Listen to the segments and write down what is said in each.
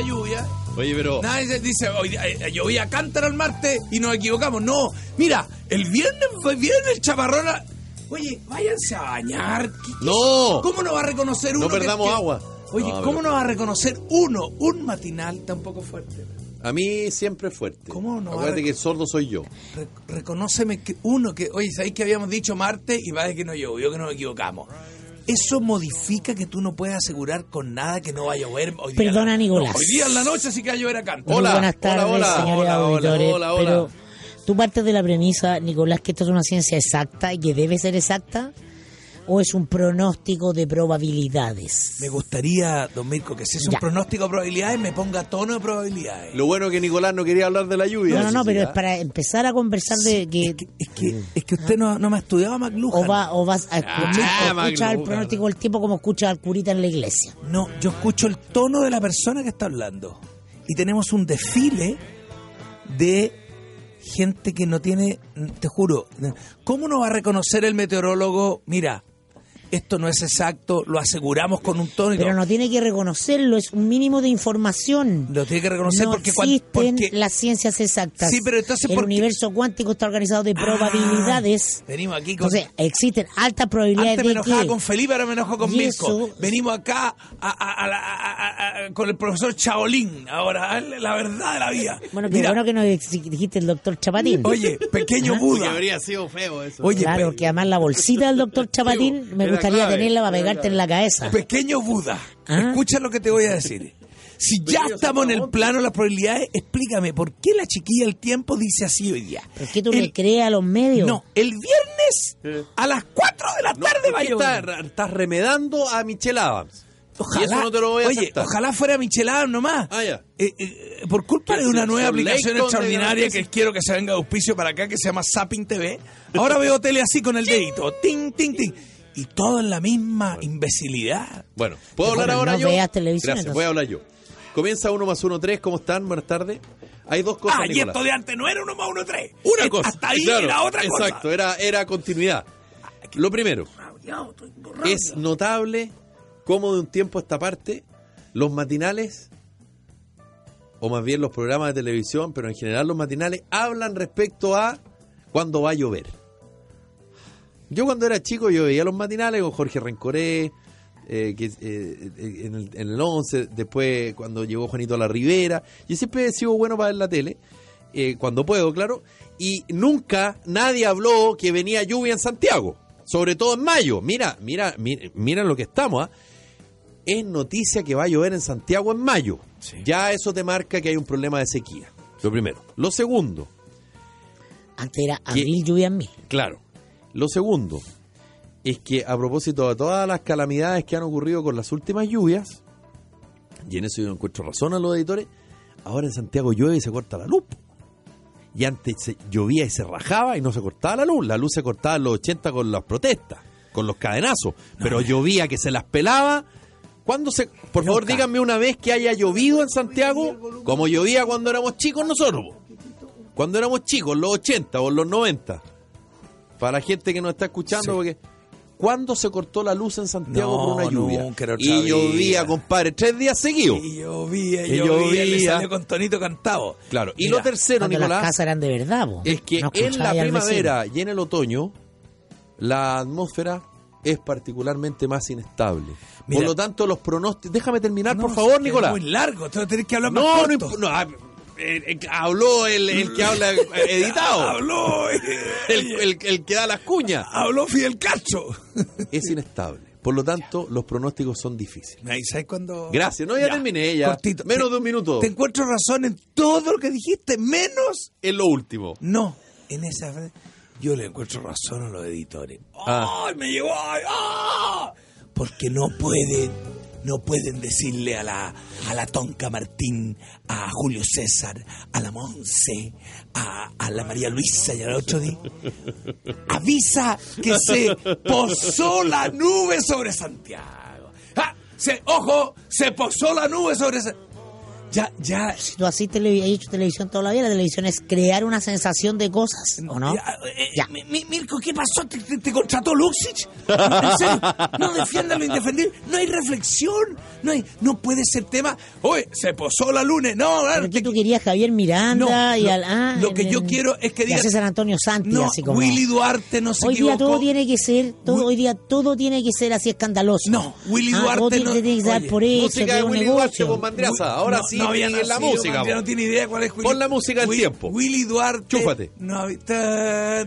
la lluvia. Oye, pero. Nadie se dice, eh, llovía a cántaro el martes y nos equivocamos. No, mira, el viernes fue viernes el chaparrón. a- Oye, váyanse a bañar. ¿Qué- qué- ¡No! ¿Cómo no va a reconocer No uno? que- perdamos que- agua. Oye, No, ¿cómo pero- no va a reconocer uno, un matinal tan poco fuerte? A mí siempre fuerte. ¿Cómo no Acuérdate que el sordo soy yo. Re- reconóceme que uno que, oye, ¿sabéis que habíamos dicho martes y va de que no llovió, que nos equivocamos? Eso modifica que tú no puedes asegurar con nada que no va a llover hoy día. Perdona, en la- Nicolás. no, hoy día en la noche sí que va a llover acá. Hola, buenas tardes, hola, hola, señores hola, hola, hola. Pero tú partes de la premisa, Nicolás, que esto es una ciencia exacta y que debe ser exacta, o es un pronóstico de probabilidades. Me gustaría, don Mirko, que si es un Ya. pronóstico de probabilidades, me ponga tono de probabilidades. Lo bueno que Nicolás no quería hablar de la lluvia. No, no, no, pero ¿ah? es para empezar a conversar de que Es que, es que usted no, no me ha estudiado a McLuhan. o, va, o vas a escuchar, Ah, o escuchar el pronóstico del tiempo como escucha al curita en la iglesia. No, yo escucho el tono de la persona que está hablando. Y tenemos un desfile de gente que no tiene, te juro, ¿cómo no va a reconocer el meteorólogo? Mira, esto no es exacto, lo aseguramos con un tono y Pero todo. no tiene que reconocerlo, es un mínimo de información. Lo tiene que reconocer no porque, existen porque las ciencias exactas. Sí, pero entonces, el universo cuántico está organizado de probabilidades. Ah, venimos aquí con... Entonces, existen altas probabilidades Antes me de enojaba que con Felipe, ahora me enojo con Mirko. eso- Venimos acá a- a- a la- a- a- a- con el profesor Chaolín, ahora, la verdad de la vida. bueno, qué bueno que nos dijiste el doctor Chapatín. Oye, pequeño Buda. habría sido feo eso. Oye, claro, pe- que además la bolsita del doctor Chapatín me gustaría clave, tenerla para pegarte en la cabeza. Pequeño Buda, Ah. escucha lo que te voy a decir. Si ya estamos en el plano de las probabilidades, explícame, ¿por qué la chiquilla del tiempo dice así hoy día? ¿Por qué tú El- le crees a los medios? No, el viernes a las 4 de la No, tarde va a ¿por qué llover. estás, remedando a Michelle Adams. Y Ojalá, eso no te lo voy a oye, ojalá fuera Michelada nomás. Ah, ya. Eh, eh, por culpa ¿Qué de una nueva ¿Por aplicación extraordinaria que quiero que se venga de auspicio para acá, que se llama Zapping TV, ahora veo tele así con el dedito. Ting, ting, ting. Y todo en la misma imbecilidad. Bueno, ¿puedo hablar Bueno, ahora no yo? veas televisión, Gracias, entonces. voy a hablar yo. Comienza 1 más 1, 3. ¿Cómo están? Buenas tardes. Hay dos cosas, ah, y esto de antes no era uno más uno tres. Una Una cosa. Hasta ahí Claro, era otra Exacto, cosa. era, era continuidad. Lo primero, es notable cómo de un tiempo a esta parte los matinales, o más bien los programas de televisión, pero en general los matinales, hablan respecto a cuándo va a llover. Yo cuando era chico yo veía los matinales con Jorge Rencoré, eh, que, eh, en, el, en el 11, después cuando llegó Juanito a la Rivera. Yo siempre he sido bueno para ver la tele, eh, cuando puedo, claro, y nunca nadie habló que venía lluvia en Santiago, sobre todo en mayo. Mira, mira, mira, mira lo que estamos, ¿ah? Es noticia que va a llover en Santiago en mayo. Sí. Ya eso te marca que hay un problema de sequía. Lo primero. Lo segundo, Antes era abril, lluvia en mí. Claro. Lo segundo es que a propósito de todas las calamidades que han ocurrido con las últimas lluvias, y en eso yo encuentro razón a los editores, ahora en Santiago llueve y se corta la luz. Y antes se- llovía y se rajaba y no se cortaba la luz. La luz se cortaba en los 80 con las protestas, con los cadenazos. Pero llovía que se las pelaba. ¿Cuándo se.? Por favor, díganme una vez que haya llovido en Santiago como llovía cuando éramos chicos nosotros. Cuando éramos chicos, en los 80 o en los 90. Para la gente que nos está escuchando, Sí. porque. ¿Cuándo se cortó la luz en Santiago No, por una lluvia? nunca era otra y llovía, compadre, tres días seguidos. Y llovía, y Y llovía, y le salió con tonito cantado. Claro. Y Mira, lo tercero, Cuando las Nicolás, casas eran de verdad, po. es que No en la primavera y en el otoño, la atmósfera es particularmente más inestable. Mira. por lo tanto, los pronósticos. Déjame terminar, No, por favor, es Nicolás. muy largo, tenés que hablar más No, no, corto. no, eh, eh, habló el, el que habla editado, Habló, eh, el, el- el que da las cuñas. habló Fidel Castro. Es inestable. Por lo tanto, los pronósticos son difíciles. Ahí, ¿sabes cuándo? Gracias, no, ya, terminé, ya. cortito. Menos Te- de un minuto. Te encuentro razón en todo lo que dijiste, menos Es lo último. no. En esa frase, yo le encuentro razón a los editores. Ah. ¡Ay, me llegó! ay, ¡ah! Porque no pueden, no pueden decirle a la, a la Tonca Martín, a Julio César, a la Monse, a, a la María Luisa y al otro día. Avisa que se posó la nube sobre Santiago. ¡Ah! Se, ojo, se posó la nube sobre Santiago. Ya, ya. Si tú así tele- has hecho televisión toda la vida, la televisión es crear una sensación de cosas, ¿o no? Ya, eh, Ya. Mirko, ¿qué pasó? ¿Te, te- te contrató Luxich? ¿En serio? No defiendan lo indefendible. No hay reflexión. No hay, no puede ser tema. Oye, se posó la luna. No, ¿Por qué tú querías Javier Miranda No, y lo- al. ah, lo que el- yo quiero es que digas- César Antonio Santi, no, así como. Willy Duarte no se Hoy día todo tiene que ser, todo, hoy día todo tiene que ser así escandaloso. No, Willy Ah, Duarte todo no- tiene que ser oye, por eso, música de Willy Duarte negocio. con Mandriaza. Ahora sí, había en la nacido, música. man, ya no tiene idea cuál es Willy Pon la música del tiempo. Willy Duarte. Chúfate. No,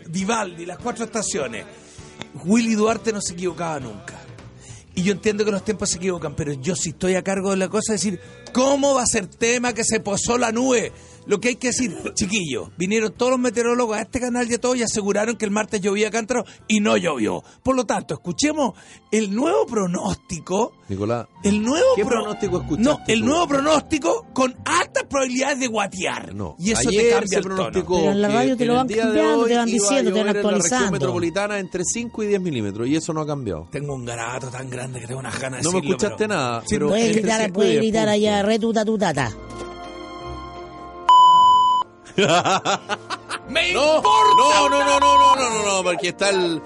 Vivaldi, las cuatro estaciones. Willy Duarte no se equivocaba nunca. Y yo entiendo que los tiempos se equivocan, pero yo si estoy a cargo de la cosa, decir, ¿cómo va a ser tema que se posó la nube? Lo que hay que decir, chiquillos, vinieron todos los meteorólogos a este canal y a todos y aseguraron que el martes llovía cántaro y no llovió. Por lo tanto, escuchemos el nuevo pronóstico Nicolás, el nuevo ¿Qué pro- pronóstico escuchaste No, el tú? nuevo pronóstico con altas probabilidades de guatear. no. Y eso Ayer te cambia se el tono. pronosticó Pero en la que radio te lo van cambiando, te van diciendo, te van llover en la región actualizando. metropolitana entre 5 y 10 milímetros y eso no ha cambiado. Tengo un garabato tan grande que tengo unas ganas de No me escuchaste pero- nada, pero Puedes gritar, puedes 10 gritar allá, retuta tu tata. ¡Me No, importa no, no, no, no, no, no, no, no, porque está el,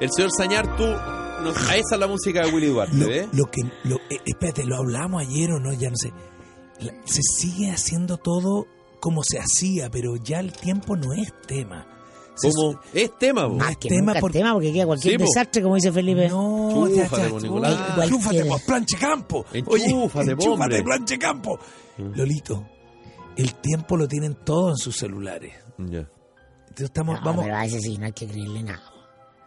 el señor Sañar, tú, no- a esa es la música de Willy Duarte, Lo, ¿ves? lo que, lo, eh, espérate, lo hablamos ayer o no, ya no sé. La- se sigue haciendo todo como se hacía, pero ya el tiempo no es tema. Se- Como es tema, po. Más que tema nunca por- tema porque queda cualquier Sí, desastre, como dice Felipe. No, Chúfate, ya, ya, po, Nicolás. oye. Chúfate, pues, planche campo. Enchúfate, po, enchúfate, planche campo. Lolito, el tiempo lo tienen todos en sus celulares. Ya. Entonces estamos, No, vamos, pero a ese sí, no hay que creerle nada.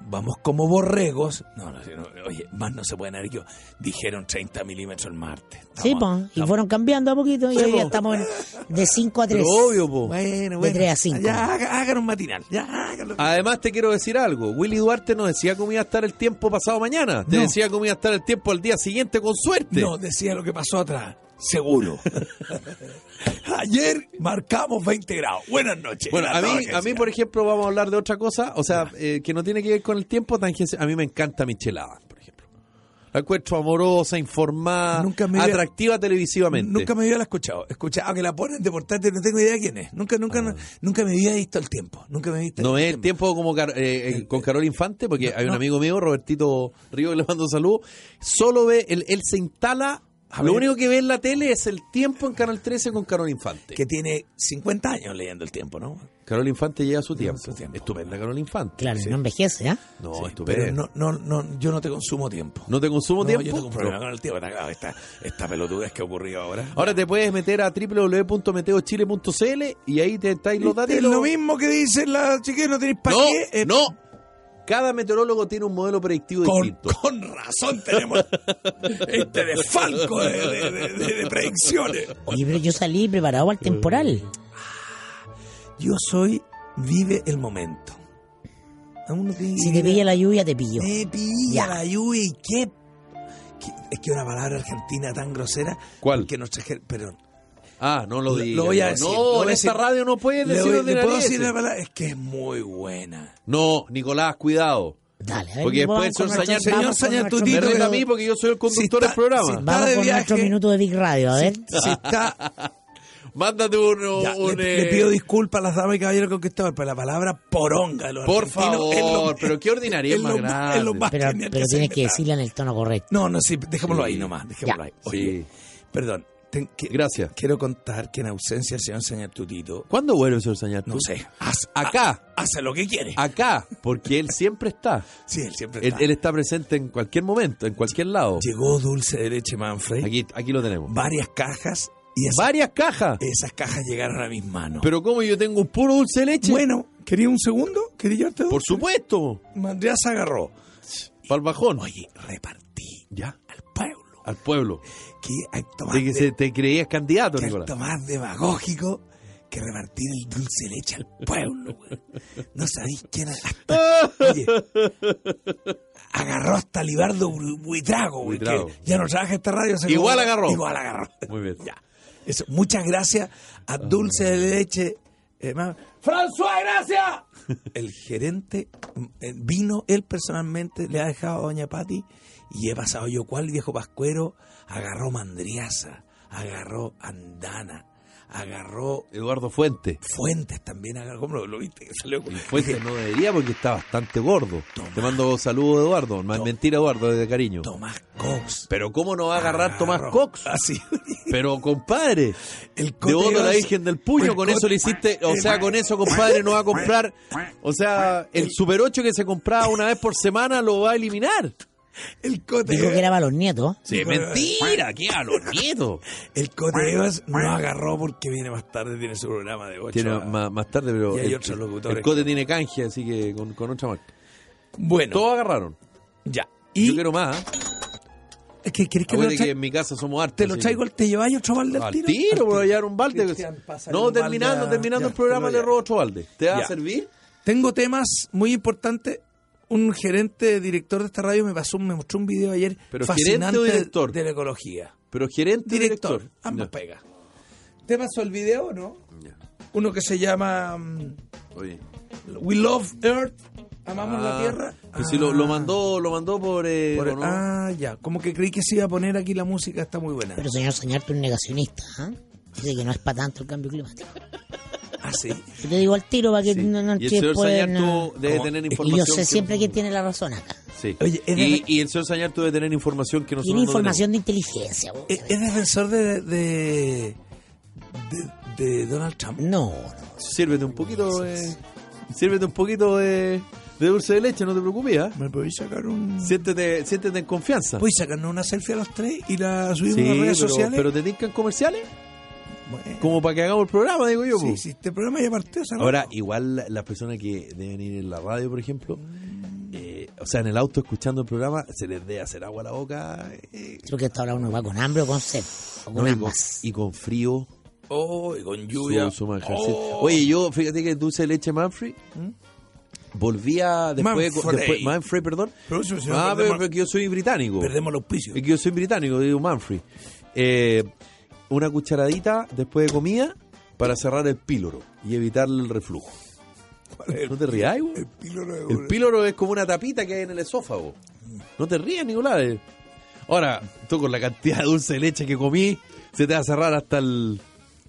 vamos como borregos. No, no, no, oye, más no se pueden haber yo. Dijeron 30 milímetros el martes. Sí, Estamos- po, y estamos- fueron cambiando a poquito y Sí, hoy ya estamos en- de 5 a 3. Pero obvio, po. Bueno, De bueno. 3 a 5. Ya, haga- hagan un matinal. Ya, háganlo. Además te quiero decir algo, Willy Duarte no decía cómo iba a estar el tiempo pasado mañana, te No. decía cómo iba a estar el tiempo al día siguiente con suerte. No, decía lo que pasó atrás. Seguro. Ayer marcamos 20 grados. Buenas noches. Bueno, a mí, a mí, por ejemplo, vamos a hablar de otra cosa, o sea, eh, que no tiene que ver con el tiempo, tangencia. A mí me encanta Michelada, por ejemplo. La encuentro amorosa, informada, Nunca me había- atractiva televisivamente. Nunca me había escuchado. Escuchado que la ponen de portátil, no tengo idea quién es. Nunca, nunca, no- nunca me había visto el tiempo. Nunca me había visto Ah. No el es el tiempo como Car- eh, eh, con Carol Infante, porque hay un no. amigo mío, Robertito Río, que le mando saludos. Solo ve, él, él se instala. A lo ver. único que ve en la tele es el tiempo en Canal 13 con Carol Infante. Que tiene 50 años leyendo el tiempo, ¿no? Carol Infante lleva su tiempo. su tiempo. Estupenda Carol Infante. Claro, Sí. no envejece, ¿ah? No, Sí, estupenda. pero no, no, no, yo no te consumo tiempo. ¿No te consumo No, tiempo? yo tengo un problema con el tiempo. Esta, esta, esta pelotudez que ha ocurrido ahora. Ahora te puedes meter a www.meteochile.cl y ahí te estáis los datos. es lo mismo que dicen las chiquillas, no tenéis para No, qué. Eh, no. Cada meteorólogo tiene un modelo predictivo Con, distinto. con razón tenemos este desfalco de, de, de- de- de predicciones. Oye, pero yo salí preparado al temporal. Yo soy vive el momento. Si te pilla la lluvia, te pillo. Me pilla Ya. la lluvia y qué, qué- Es que una palabra argentina tan grosera. ¿Cuál? Que nos traje- pero Ah, no lo digas. lo voy a no, decir, No, en esta decir. radio no puedes decir voy- le puedo ordinarieces. decir la palabra. Es que es muy buena. No, Nicolás, cuidado. Dale, a Porque después el señor Sañar- señor Sañar reta a mí porque yo soy el conductor del programa. si está- Vamos de con viaje. nuestro minuto de Big Radio, a ver. Si está, Mándate uno, ya, un, le, eh, le pido disculpas a las damas y caballeros conquistadores, pero la palabra poronga los Por es lo- favor, pero qué ordinaria es es más lo más- grande. es lo más Pero, pero se tienes que decirla en el tono correcto. No, no, sí, dejémoslo Sí. ahí nomás, dejémoslo Ya. ahí. Oye, Sí. perdón. Ten- que- Gracias. Quiero contar que en ausencia del señor señor Tutito, ¿Cuándo vuelve el señor Sañar? no sé, haz- Acá. ha- hace lo que quiere. Acá, porque él siempre está. Sí, él siempre está. él está presente en cualquier momento, en cualquier lado. Llegó dulce de leche Manfred, Aquí, aquí lo tenemos. varias cajas y esas, Varias cajas. esas cajas llegaron a mis manos. Pero como yo tengo un puro dulce de leche. bueno, ¿quería un segundo? ¿Quería llevarte por supuesto. Mandrea se agarró. Para el bajón. Oye, repartí Ya. al pueblo. Al pueblo. Qué acto más, De que de- se te creías candidato, qué Nicolás. acto más demagógico que repartir el dulce de leche al pueblo. No sabéis quién era. Hasta, oye, agarró hasta Libardo Bu- Buitrago, güey, que ya no trabaja esta radio. Igual como- agarró. Igual agarró. Muy bien. Ya. Eso, muchas gracias a Dulce de Leche. eh, ¡François, gracias! El gerente mm, eh, vino él personalmente, le ha dejado a Doña Pati y he pasado yo cual viejo pascuero, agarró mandriaza, agarró Andana, agarró Eduardo Fuente. Fuentes también, agarró, ¿cómo lo, lo viste? Que salió con- Y Fuente no debería porque está bastante gordo. Tomás. Te mando saludos, Eduardo. Más To- mentira, Eduardo, de cariño. Tomás Cox. Pero ¿cómo no va a agarrar Tomás. Cox? Así. Pero, compadre, El devoto a la Virgen del Puño, con eso le hiciste, o sea, con eso, compadre, no va a comprar, o sea, el Super 8 que se compraba una vez por semana lo va a eliminar. El Cote Dijo que era para los nietos. Sí, mentira, ¿qué a los nietos? El Cote Evas no agarró porque viene más tarde, tiene su programa de 8 Tiene más, más tarde, pero Y hay el, otros locutores. el Cote tiene canje, así que con, con otra marca. Bueno, Todos agarraron. ya. Yo Y quiero más. ¿eh? es que, ¿querés que lo, que en mi casa somos hartos. te lo traigo, que- ¿te lleváis otro balde al Al tiro? tiro, Al voy a llevar un balde. Cristian, No, balde terminando, a- terminando ya, el programa le robo otro balde. ¿Te va Ya. a servir? Tengo temas muy importantes. Un gerente, director de esta radio me pasó, me mostró un video ayer ¿Pero fascinante gerente o director? de la ecología. Pero gerente o Director, director. ambas Ya. pega. ¿Te pasó el video no? Uno que se llama mm, Oye. We Love Earth, amamos la Ah, Tierra. Pues si lo, lo Ah, mandó, lo mandó por, eh, por- ¿o no? Ah, ya. Como que creí que se iba a poner aquí la música, está muy buena. Pero señor Sañarte es un negacionista. ¿ah? Dice que no es para tanto el cambio climático. Ah, sí. Yo te digo al tiro para que Sí. no, no y el señor Sañartu no. debe Como- tener información. yo sé que- siempre quién tiene la razón acá. Sí. Oye, es y, de- y el señor Sañartu debe tener información que nosotros Tiene no información de inteligencia. vos. ¿Es, es defensor de, de, de, de Donald Trump? No, no. Sírvete un poquito, eh, sírvete un poquito de, de dulce de leche, no te preocupes. ¿ah? ¿Me podéis sacar un...? Siéntete, siéntete en confianza. ¿Podéis sacarnos una selfie a los tres y la subimos sí, a las redes pero, sociales? pero te tincan comerciales Bueno. como para que hagamos el programa, digo yo. Sí, sí, este programa ya partió. ¿sabes? Ahora, igual la- las personas que deben ir en la radio, por ejemplo, eh, o sea, en el auto escuchando el programa, se les debe hacer agua a la boca. eh, Creo que hasta ahora uno va con hambre o con sed. O con ¿no? y, con, ambas. y con frío. Oh, y con lluvia. Su, su manjarcito. Oh. Oye, yo, fíjate que dulce de leche Manfrey. Volvía después, Manfrey. después Manfrey, perdón. Pero eso, si no ah, pero, perdemos- pero que yo soy británico. Perdemos los auspicios. Es que yo soy británico, digo Manfrey. Eh, una cucharadita después de comida para cerrar el píloro y evitar el reflujo. ¿No te rías, güey? El píloro El es como una tapita que hay en el esófago. No te rías, Nicolás. Ahora, tú con la cantidad de dulce de leche que comí, se te va a cerrar hasta el.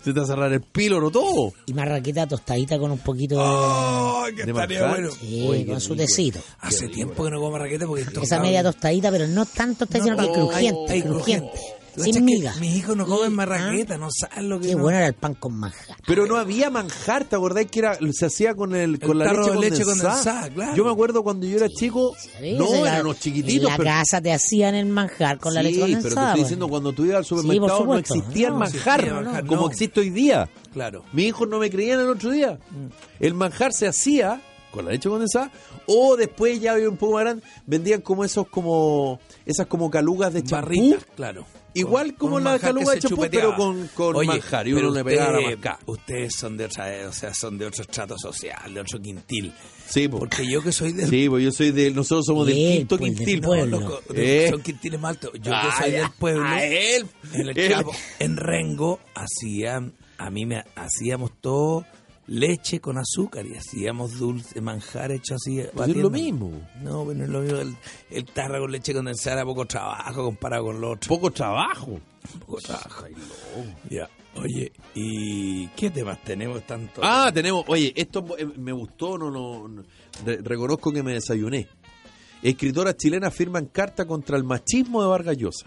Se te va a cerrar el píloro todo. Y marraqueta tostadita con un poquito de... ¡Oh, que De estaría bueno! Sí, Oye, con su tecito. Hace tiempo que no como raqueta porque esto Esa media tostadita, pero no tanto tostadita, No, sino que oh, crujiente, ay, crujiente. Sin miga. Mis hijos no comen Sí, marraqueta, no saben lo que Qué no. bueno era el pan con manjar. Pero no había manjar, ¿te acordás que era, se hacía con el, con la tarro leche, de leche condensada? condensada, claro. Yo me acuerdo cuando yo era chico, ¿sabes? no, la- eran unos chiquititos, En la pero, casa te hacían el manjar con la sí, leche pero te condensada. estoy diciendo, cuando tú ibas al supermercado no supuesto. existía el No, manjar, existía manjar, como no. existe hoy día. Claro. Mis hijos no me creían el otro día. El manjar se hacía con la leche condensada o después ya había un poco más grande, vendían como esos como esas como calugas de champú. Barritas, claro. Igual Con- como con la caluga de champú, pero con- con Oye, manjar, y uno pero le pegaba la usted- mascada. Ustedes son de otra, o sea, son de otro estrato social, de otro quintil. Sí, po. Porque yo que soy del Sí, pues yo soy de nosotros somos del quinto pues, del quintil. pueblo. loco, Eh. son quintiles más altos. Yo Ah, que soy ya. del pueblo. Ah, él. En el Él. campo, en Rengo hacían, a mí me hacíamos todo leche con azúcar y hacíamos dulce, manjar hecho así. Pues es lo mismo. No, pero no es lo mismo. El, el tarro con leche condensada era poco trabajo comparado con lo otro. Poco trabajo. Poco trabajo. Ya. Oye, ¿y qué temas tenemos tanto? Ah, tenemos, oye, esto eh, me gustó, no, no, no, re- reconozco que me desayuné. Escritoras chilenas firman carta contra el machismo de Vargas Llosa.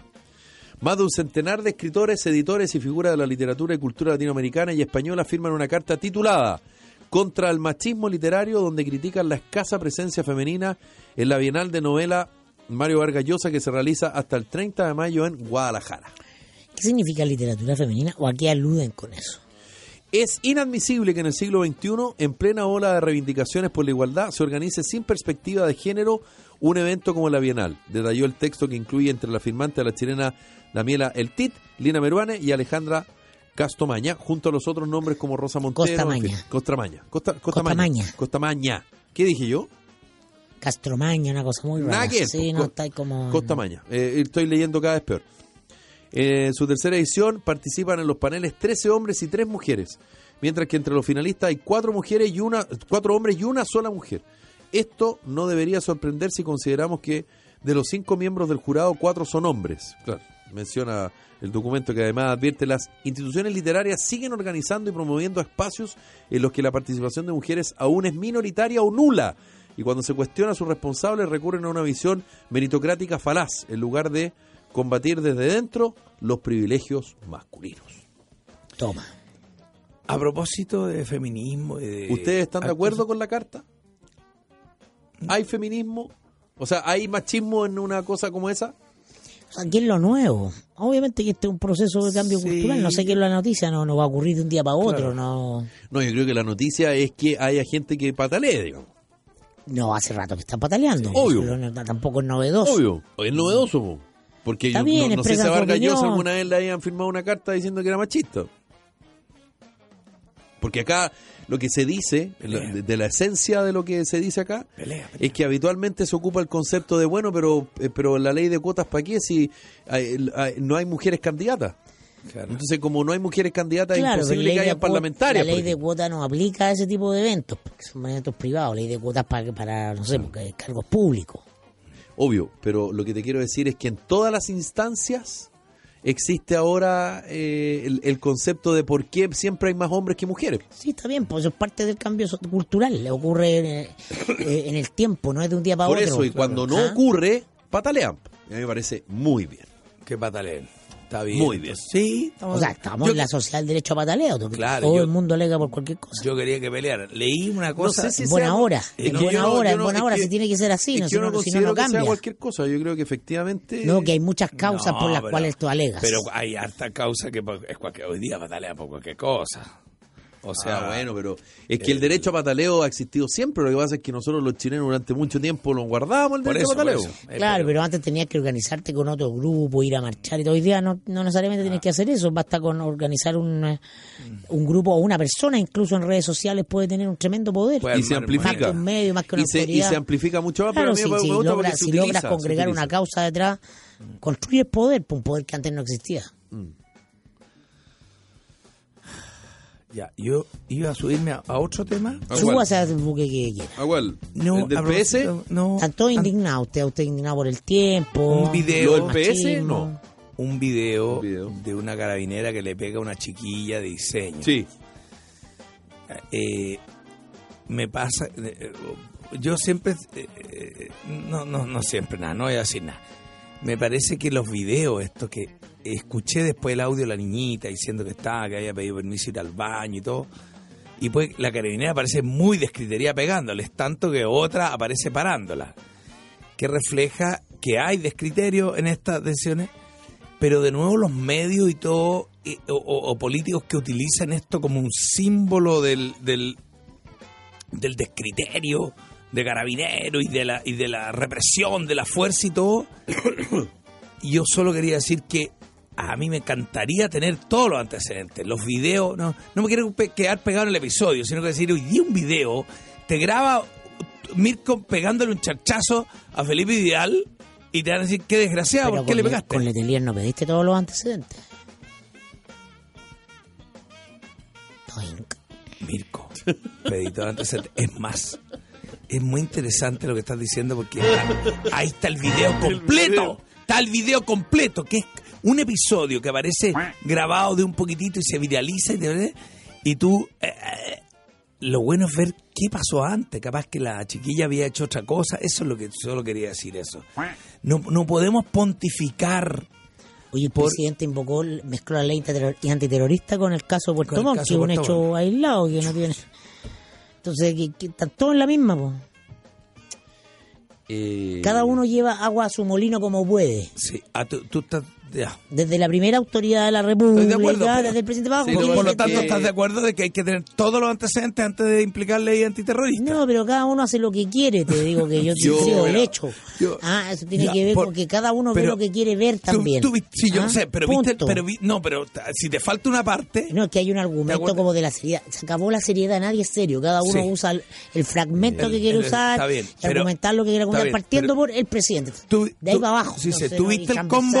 Más de un centenar de escritores, editores y figuras de la literatura y cultura latinoamericana y española firman una carta titulada Contra el machismo literario, donde critican la escasa presencia femenina en la Bienal de Novela Mario Vargas Llosa que se realiza hasta el 30 de mayo en Guadalajara. ¿Qué significa literatura femenina o a qué aluden con eso? Es inadmisible que en el siglo XXI, en plena ola de reivindicaciones por la igualdad, se organice sin perspectiva de género un evento como la Bienal. Detalló el texto que incluye entre la firmante a la chilena Damiela El Tit, Lina Meruane y Alejandra Castomaña, junto a los otros nombres como Rosa Montero. Costamaña. Costamaña. Costa, Costamaña. ¿Qué dije yo? Castromaña, una cosa muy rara. que sí, pues, no está como... Costamaña. Eh, estoy leyendo cada vez peor. En su tercera edición participan en los paneles 13 hombres y 3 mujeres, mientras que entre los finalistas hay 4 mujeres y una, cuatro hombres y una sola mujer. Esto no debería sorprender si consideramos que de los 5 miembros del jurado, 4 son hombres. Claro. Menciona el documento que además advierte las instituciones literarias siguen organizando y promoviendo espacios en los que la participación de mujeres aún es minoritaria o nula. Y cuando se cuestiona a sus responsables recurren a una visión meritocrática falaz, en lugar de combatir desde dentro los privilegios masculinos. Toma. A propósito de feminismo. y de- ¿Ustedes están de acuerdo con la carta? ¿Hay feminismo? O sea, ¿hay machismo en una cosa como esa? Aquí es lo nuevo. Obviamente que este es un proceso de cambio Sí. cultural. No sé qué es la noticia, no, no va a ocurrir de un día para otro. Claro. No, No, yo creo que la noticia es que haya gente que patalee, digamos. no hace rato que están pataleando. Obvio. Pero no- tampoco es novedoso. Obvio, es novedoso, po. porque yo bien, no, no sé si a Vargas Llosa alguna vez le hayan firmado una carta diciendo que era machista. Porque acá lo que se dice, lo- de, de la esencia de lo que se dice acá, Pelea, pelea. es que habitualmente se ocupa el concepto de, bueno, pero, eh, pero la ley de cuotas, ¿para qué si hay- hay- no hay mujeres candidatas? Claro. Entonces, como no hay mujeres candidatas, Claro, es imposible ley que haya parlamentarias. La ley de ejemplo. cuota no aplica a ese tipo de eventos, porque son eventos privados. Ley de cuotas para, para no sé, porque cargos públicos. Obvio, pero lo que te quiero decir es que en todas las instancias existe ahora eh, el, el concepto de por qué siempre hay más hombres que mujeres. Sí, está bien, pues eso es parte del cambio cultural. Le ocurre en el, eh, en el tiempo, no es de un día para Por otro. eso, y cuando no ¿Ah? ocurre, patalean. A mí me parece muy bien. Que pataleen. Está bien. Muy bien. Sí, estamos O sea, estamos yo, en la sociedad del derecho a pataleo. Todo, Claro, todo yo- el mundo alega por cualquier cosa. yo quería que pelearan. Leí una cosa. sé si en sea- buena hora, es en buena no- hora, en no- buena hora, que- si tiene que ser así, es no, yo no, no si no, considero no que sea cambia. cualquier cosa. Yo creo que efectivamente... No, que hay muchas causas No, por las pero- cuales tú alegas. Pero hay harta causa que por- es cualquier, hoy día patalea por cualquier cosa. O sea, Ah, bueno, pero es que el derecho a pataleo ha existido siempre. Lo que pasa es que nosotros los chilenos durante mucho tiempo lo guardábamos el derecho eso, a pataleo. Eh, Claro, pero antes tenías que organizarte con otro grupo, ir a marchar y todo. Hoy día no, no necesariamente tienes que hacer eso, basta con organizar un, eh, un grupo o una persona, incluso en redes sociales puede tener un tremendo poder. Y se armar más que amplifica. un medio, más que una Y se, y se amplifica mucho más, Claro, pero a mí si, me, si me gusta logras, porque se si utiliza, logras congregar una causa detrás, construyes poder, pues, un poder que antes no existía. Ya, yo iba a subirme a, a otro tema. Ah, Súbase al buque que quiera. Ah, ¿cuál? No, ¿El del a PS? No, Están todos indignados. Usted, usted indignado por el tiempo. Un video. ¿Lo del PS? No. un video, Un video. de una carabinera que le pega a una chiquilla de diseño. Sí. Eh, me pasa, eh, yo siempre, eh, eh, no, no, no siempre nada, no voy a decir nada. Me parece que los videos, esto que escuché después el audio de la niñita diciendo que estaba, que había pedido permiso ir al baño y todo, y pues la carabinera aparece muy descritería pegándoles, tanto que otra aparece parándola, que refleja que hay descriterio en estas decisiones, pero de nuevo los medios y todo, o políticos que utilizan esto como un símbolo del, del, del descriterio de carabinero y de la y de la represión de la fuerza y todo y yo solo quería decir que a mí me encantaría tener todos los antecedentes los videos no no me quiero pe- quedar pegado en el episodio sino que decir hoy día un video te graba Mirko pegándole un charchazo a Felipe Ideal y te van a decir qué desgraciado Pero ¿por qué le pegaste? con Letelier no pediste todos los antecedentes. Toink. Mirko, pedidor antecedente. Es más, es muy interesante lo que estás diciendo porque ahí está el video completo. Está el video completo, que es un episodio que aparece grabado de un poquitito y se viraliza y, te- y tú... eh, eh, lo bueno es ver qué pasó antes. Capaz que la chiquilla había hecho otra cosa. Eso es lo que solo quería decir eso. No, no podemos pontificar Oye, el Por- presidente invocó, mezcló la ley antiterror- antiterrorista con el caso de Puerto Montt, que es un hecho aislado que no tiene. Entonces, que, que están todos en la misma, po. Eh, Cada uno lleva agua a su molino como puede. Sí, ah, tú, tú estás... ya. Desde la primera autoridad de la República, Estoy de acuerdo, pero- desde el presidente Bajo. Sí, Por, no, por lo tanto, ¿estás de acuerdo de que hay que tener todos los antecedentes antes de implicar ley antiterrorista? No, pero cada uno hace lo que quiere, te digo que yo, Yo- creo el hecho. yo- ah, eso tiene Ya, que ver por- con que cada uno ve lo que quiere ver también. tú sí, yo Ah, sé, pero viste, pero vi- no, pero si te falta una parte, No, es que hay un ¿Te argumento como de la seriedad. Se acabó la seriedad, nadie es serio. Cada uno Sí. usa el, el fragmento El- que quiere el- usar está bien, y pero- argumentar lo que quiere argumentar, partiendo pero- por el presidente. tú, de ahí tú- para abajo. Sí, Entonces, tuviste el combo,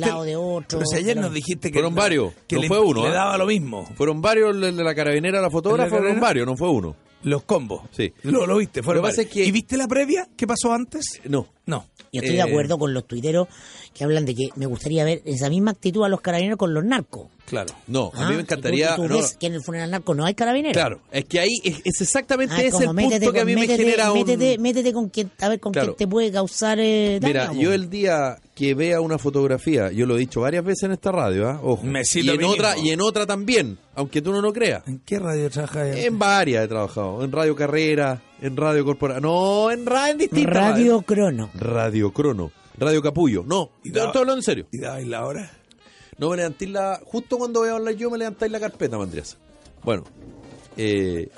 eh, tuviste lado de otro. Pero si ayer pero- nos dijiste que Fueron varios, que no le, fue uno, le ¿eh? daba lo mismo. Fueron varios, el de la carabinera, la fotógrafa, ¿El de la fueron varios, no fue uno. Los combos. Sí. Lo, lo viste, fueron Lo que pasa varios. es que- ¿Y viste la previa? ¿Qué pasó antes? No. No. Yo estoy Eh, de acuerdo con los tuiteros que hablan de que me gustaría ver esa misma actitud a los carabineros con los narcos. Claro. No, a Ah, mí me encantaría. Tú, tú no, ves que en el funeral narco no hay carabineros. claro, es que ahí es, es exactamente Ah, ese el métete punto que a mí me métete- genera un. métete, métete con quien, a ver con Claro. quién te puede causar eh, daño. Mira, yo el día que vea una fotografía, yo lo he dicho varias veces en esta radio, ¿ah? ojo, Messi y en otra y en otra también, aunque tú no lo creas. ¿En qué radio trabajas? En varias he trabajado, en Radio Carrera, en Radio Corporación, no, en radio en distintas Radio Crono. Radio Crono, Radio Capullo, no, Y da- estoy hablando en serio. ¿Y dabais la hora? No me levantéis la. Justo cuando voy a hablar yo, me levantáis la carpeta, Mandrias. Bueno, eh,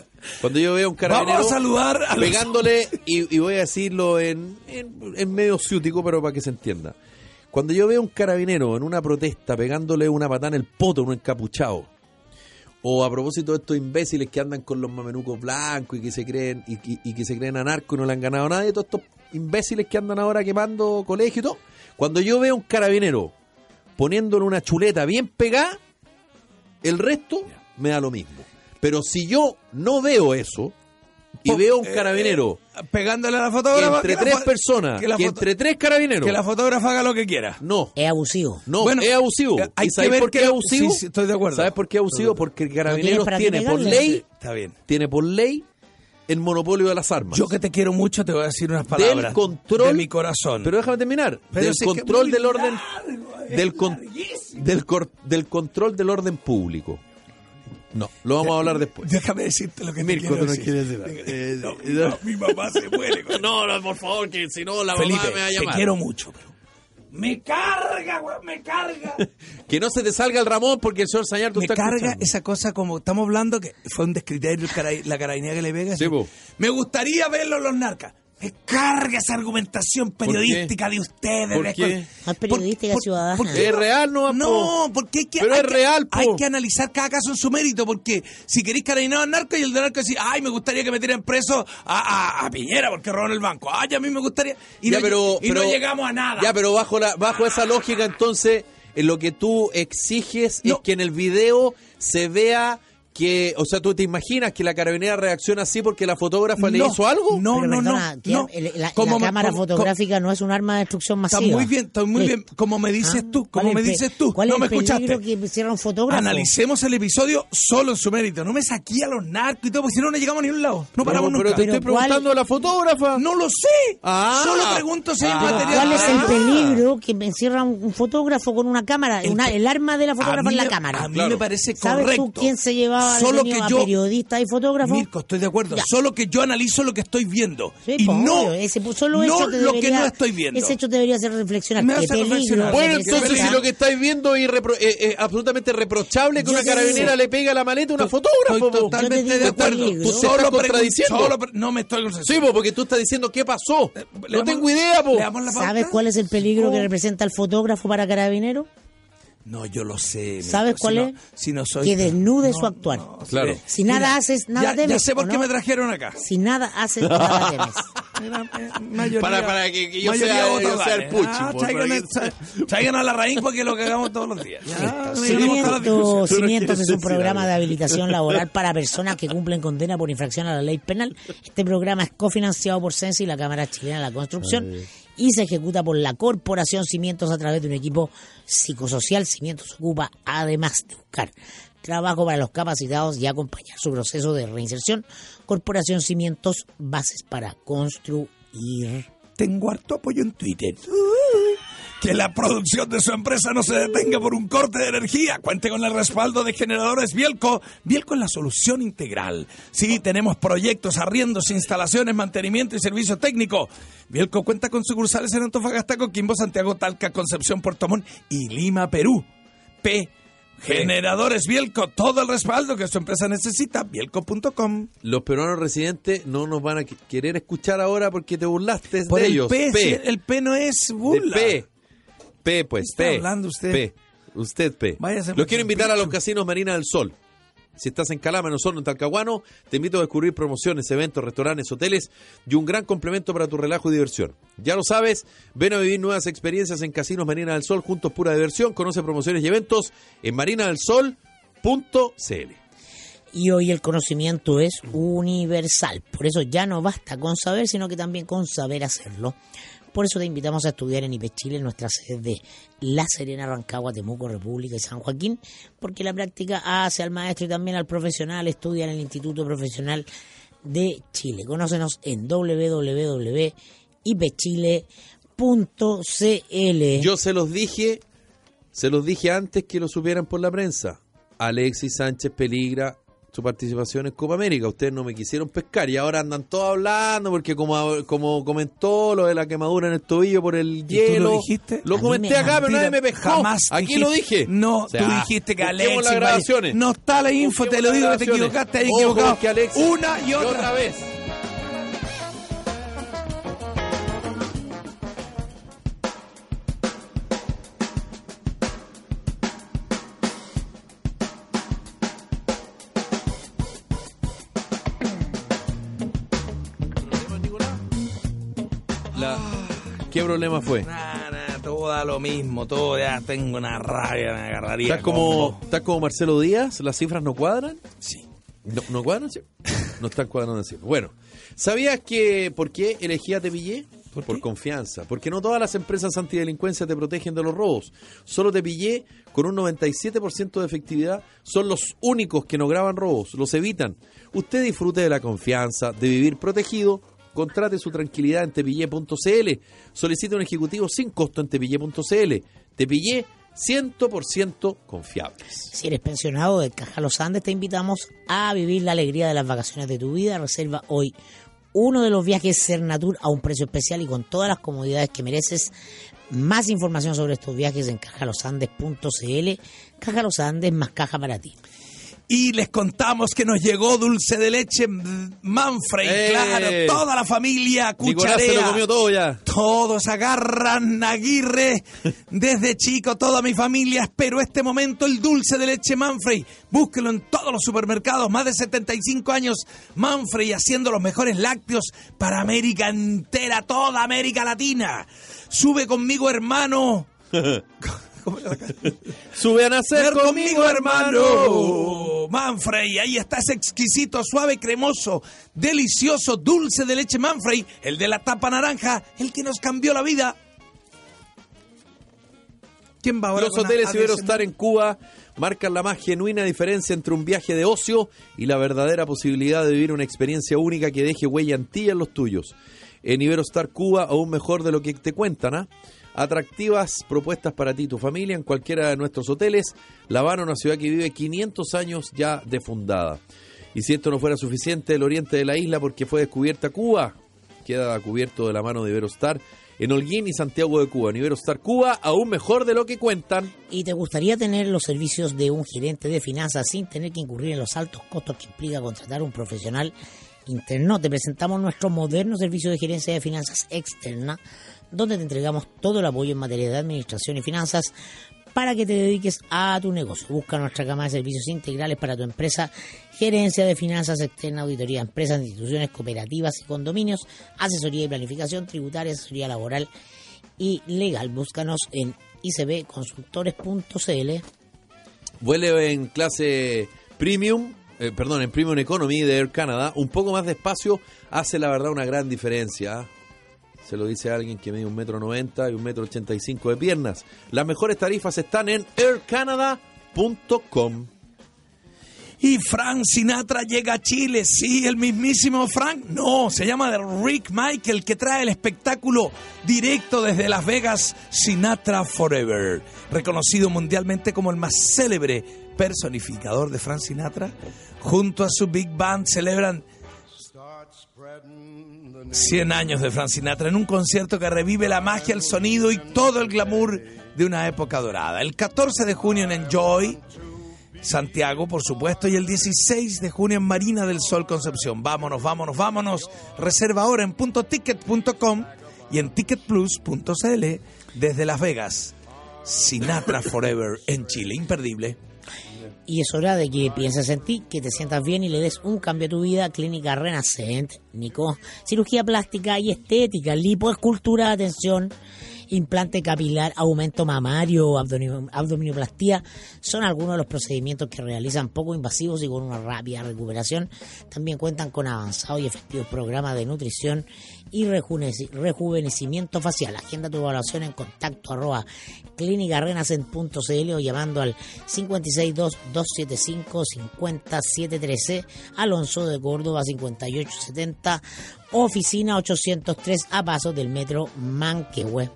cuando yo veo a un carabinero. Vamos a saludar a los- Pegándole, y, y voy a decirlo en, en, en medio ciútico, pero para que se entienda. Cuando yo veo a un carabinero en una protesta pegándole una patada en el poto un encapuchado, o a propósito de estos imbéciles que andan con los mamenucos blancos y que se creen y, y- y que se creen anarcos y no le han ganado a nadie, todos estos imbéciles que andan ahora quemando colegio y todo, cuando yo veo a un carabinero poniéndole una chuleta bien pegada, el resto me da lo mismo. Pero si yo no veo eso y veo a un eh, carabinero Pegándole a la fotógrafa. entre la tres personas, que que, la foto- entre tres carabineros, Que la fotógrafa haga lo que quiera. no, Es abusivo. no, Bueno, es abusivo. eh, hay ¿Y que sabes ver por qué es abusivo? sí, sí, estoy de acuerdo. ¿Sabes por qué es abusivo? Porque el Carabineros qué tiene por ley, Está bien. tiene por ley el monopolio de las armas. Yo que te quiero mucho te voy a decir unas palabras. del control de mi corazón. Pero déjame terminar. Pero del control del orden largo, del, con- del cor- del control del orden público. No, lo vamos a hablar después. Déjame decirte lo que Mirko, te quiero no quieres decir Eh, No, eh, no, mi mamá se muere. con- No, no, por favor, que si no la Felipe, mamá me va a te llamar. quiero mucho, pero... Me carga, weón, me carga. Que no se te salga el Ramón porque el señor Sañar tú me estás carga escuchando. esa cosa como estamos hablando que fue un descriterio la carabinera que le pega. Sí, así, po. me gustaría verlo los narcas. Me carga esa argumentación periodística de ustedes. ¿Por qué? Periodística ciudadana. porque- Es real, no, No, porque hay que, Pero hay es que- real, po. hay que analizar cada caso en su mérito, porque si queréis carabineros narco y el de narco decir, ay, me gustaría que me tiren preso a, a- a Piñera porque robaron el banco, ay, a mí me gustaría, y, Ya, no, pero- y no pero- llegamos a nada. Ya, pero bajo la bajo esa lógica, entonces, en lo que tú exiges No. es que en el video se vea que, o sea, tú te imaginas que la carabinera reacciona así porque la fotógrafa le hizo algo. No, Pero no, perdona, no, no. el- la, Como la me- cámara como- fotográfica no es un arma de destrucción Está masiva. muy bien, está muy bien. Como me dices Ah, tú, ¿cuál como es me dices tú. ¿Cuál no es me el peligro escuchaste. que hiciera un fotógrafo? Analicemos el episodio solo en su mérito. No me saqué a los narcos y todo, porque si no, no llegamos a ningún lado. No paramos pero, nunca. te estoy Pero ¿cuál- preguntando a la fotógrafa. No lo sé. Ah. Solo pregunto si hay Ah. Pero material. ¿Cuál es el Ah. peligro que me encierra un, un fotógrafo con una cámara? El una- que- el arma de la fotógrafa en la cámara. A mí Claro. me parece ¿Sabes correcto. tú quién se Solo que a yo, periodista y fotógrafo? Mirko, estoy de acuerdo. Ya. Solo que yo analizo lo que estoy viendo. Sí, y pues, no, ese, pues, solo no hecho lo que no estoy viendo. Ese hecho te debería hacer reflexionar. Me ¿Qué hace peligro? reflexionar. Bueno, entonces es si lo que estáis viendo es, eh, eh, absolutamente reprochable que Yo una carabinera le pega la maleta a una Estoy fotógrafa. po. totalmente de acuerdo. peligro. Tú Solo contradiciendo. solo no me estoy Sí, po, porque tú estás diciendo qué pasó. ¿Le no tengo idea, po. ¿Le damos la pauta? ¿Sabes cuál es el peligro que Oh. representa el fotógrafo para carabinero? No, yo lo sé. ¿Sabes Si cuál no- es? Si no soy... Que desnude No, su actuar. no, Claro. Si nada Mira, haces, nada ya, temes. Ya sé por ¿o qué no? me trajeron acá. Si nada haces, nada temes. Era, eh, mayoría- Para- para que- que yo mayoría sea- yo votable. sea el puchi, Ah, traigan, a- la raíz porque es lo que hagamos todos los días. Cimientos. Cimientos es un programa de habilitación laboral para personas que cumplen condena por infracción a la ley penal. Este programa es cofinanciado por Sensi y la Cámara Chilena de la Construcción y se ejecuta por la Corporación Cimientos a través de un equipo psicosocial. Cimientos ocupa, además de buscar trabajo para los capacitados y acompañar su proceso de reinserción. Corporación Cimientos, bases para construir. Tengo harto apoyo en Twitter. Que la producción de su empresa no se detenga por un corte de energía. Cuente con el respaldo de generadores Bielco. Bielco es la solución integral. Sí, tenemos proyectos, arriendos, instalaciones, mantenimiento y servicio técnico. Bielco cuenta con sucursales en Antofagasta, Coquimbo, Santiago, Talca, Concepción, Puerto Montt y Lima, Perú. P. Generadores Bielco. Todo el respaldo que su empresa necesita. Bielco.com. Los peruanos residentes no nos van a qu- querer escuchar ahora porque te burlaste Por de el ellos. P, P. si el P no es De burla. P. P, pues, ¿Qué está P. hablando usted? P. Usted, P. Váyase Los por quiero invitar a los casinos Marina del Sol. Si estás en Calama, en Osorno, en Talcahuano, te invito a descubrir promociones, eventos, restaurantes, hoteles y un gran complemento para tu relajo y diversión. Ya lo sabes, ven a vivir nuevas experiencias en Casinos Marina del Sol, juntos pura diversión. Conoce promociones y eventos en marinadelsol.cl. Y hoy el conocimiento es universal. Por eso ya no basta con saber, sino que también con saber hacerlo. Por eso te invitamos a estudiar en IPE Chile, en nuestra sede de La Serena, Rancagua, Temuco, República y San Joaquín, porque la práctica hace al maestro y también al profesional. Estudia en el Instituto Profesional de Chile. Conócenos en www.ipechile.cl. Yo se los dije, se los dije antes que lo supieran por la prensa. Alexis Sánchez peligra su participación en Copa América. Ustedes no me quisieron pescar y ahora andan todos hablando porque como, como comentó lo de la quemadura en el tobillo por el hielo. lo dijiste? Lo comenté me- acá, pero nadie me pescó. Jamás Aquí dijiste- lo dije. No, O sea, tú dijiste que Alexis. las grabaciones. No está la info, te lo digo que te equivocaste, Ojo, equivocado. Una y otra. vez. Problema fue? Nah, nah, todo da lo mismo, todo ya tengo una rabia, me agarraría. ¿Estás como. ¿Estás como Marcelo Díaz? ¿Las cifras no cuadran? Sí. ¿No, no cuadran? sí? No están cuadrando en cifras. Bueno, ¿sabías que por qué elegí a Tepillé? ¿Por Por confianza. Porque no todas las empresas antidelincuencia te protegen de los robos. Solo Tepillé, con un 97% de efectividad, son los únicos que no graban robos, los evitan. Usted disfrute de la confianza, de vivir protegido. Contrate su tranquilidad en tepillé.cl. Solicite un ejecutivo sin costo en tepillé.cl. Tepillé, 100% confiables. Si eres pensionado de Caja Los Andes, te invitamos a vivir la alegría de las vacaciones de tu vida. Reserva hoy uno de los viajes Cernatur a un precio especial y con todas las comodidades que mereces. Más información sobre estos viajes en cajalosandes.cl. Caja Los Andes más caja para ti. Y les contamos que nos llegó dulce de leche Manfred, ¡Eh! claro, toda la familia se lo cucharea. comió todo ya. Todos agarran Aguirre desde chico, toda mi familia. Espero este momento el dulce de leche Manfrey. Búsquelo en todos los supermercados. Más de 75 años Manfrey haciendo los mejores lácteos para América entera, toda América Latina. Sube conmigo, hermano. Sube a nacer conmigo, hermano. Manfrey, ahí está ese exquisito, suave, cremoso, delicioso, dulce de leche Manfrey, el de la tapa naranja, el que nos cambió la vida. ¿Quién va ahora Los hoteles? Iberostar en Cuba marcan la más genuina diferencia entre un viaje de ocio y la verdadera posibilidad de vivir una experiencia única que deje huella en ti y en los tuyos. En Iberostar Cuba, aún mejor de lo que te cuentan, ¿ah? Atractivas propuestas para ti y tu familia en cualquiera de nuestros hoteles. La Habana, una ciudad que vive 500 años ya de fundada. Y si esto no fuera suficiente, el oriente de la isla, porque fue descubierta Cuba, queda cubierto de la mano de Iberostar en Holguín y Santiago de Cuba. En Iberostar Cuba, aún mejor de lo que cuentan. ¿Y te gustaría tener los servicios de un gerente de finanzas sin tener que incurrir en los altos costos que implica contratar un profesional interno? Te presentamos nuestro moderno servicio de gerencia de finanzas externa, donde te entregamos todo el apoyo en materia de administración y finanzas para que te dediques a tu negocio. Busca nuestra gama de servicios integrales para tu empresa, gerencia de finanzas externa, auditoría de empresas, instituciones cooperativas y condominios, asesoría y planificación tributaria, asesoría laboral y legal. Búscanos en icbconsultores.cl. Vuele en clase premium, eh, perdón, en premium economy de Air Canada, un poco más despacio hace la verdad una gran diferencia. Se lo dice alguien que mide un metro noventa y un metro ochenta y cinco de piernas. Las mejores tarifas están en aircanada.com. Y Frank Sinatra llega a Chile, sí, el mismísimo Frank. No, se llama Rick Michael, que trae el espectáculo directo desde Las Vegas, Sinatra Forever. Reconocido mundialmente como el más célebre personificador de Frank Sinatra, junto a su Big Band celebran 100 años de Frank Sinatra en un concierto que revive la magia, el sonido y todo el glamour de una época dorada. El 14 de junio en Enjoy, Santiago, por supuesto, y el 16 de junio en Marina del Sol, Concepción. Vámonos, vámonos, vámonos. Reserva ahora en puntoticket.com y en ticketplus.cl desde Las Vegas. Sinatra Forever en Chile, imperdible. Y es hora de que pienses en ti, que te sientas bien y le des un cambio a tu vida. Clínica Renacent, Nico. Cirugía plástica y estética, lipoescultura, atención implante capilar, aumento mamario, abdomin- abdominoplastía, son algunos de los procedimientos que realizan poco invasivos y con una rápida recuperación. También cuentan con avanzados y efectivos programas de nutrición y rejuveneci- rejuvenecimiento facial. Agenda tu evaluación en contacto arroba clínicarenacent.cl o llamando al 562-275-5713 Alonso de Córdoba 5870 oficina 803 a pasos del metro Manquehue.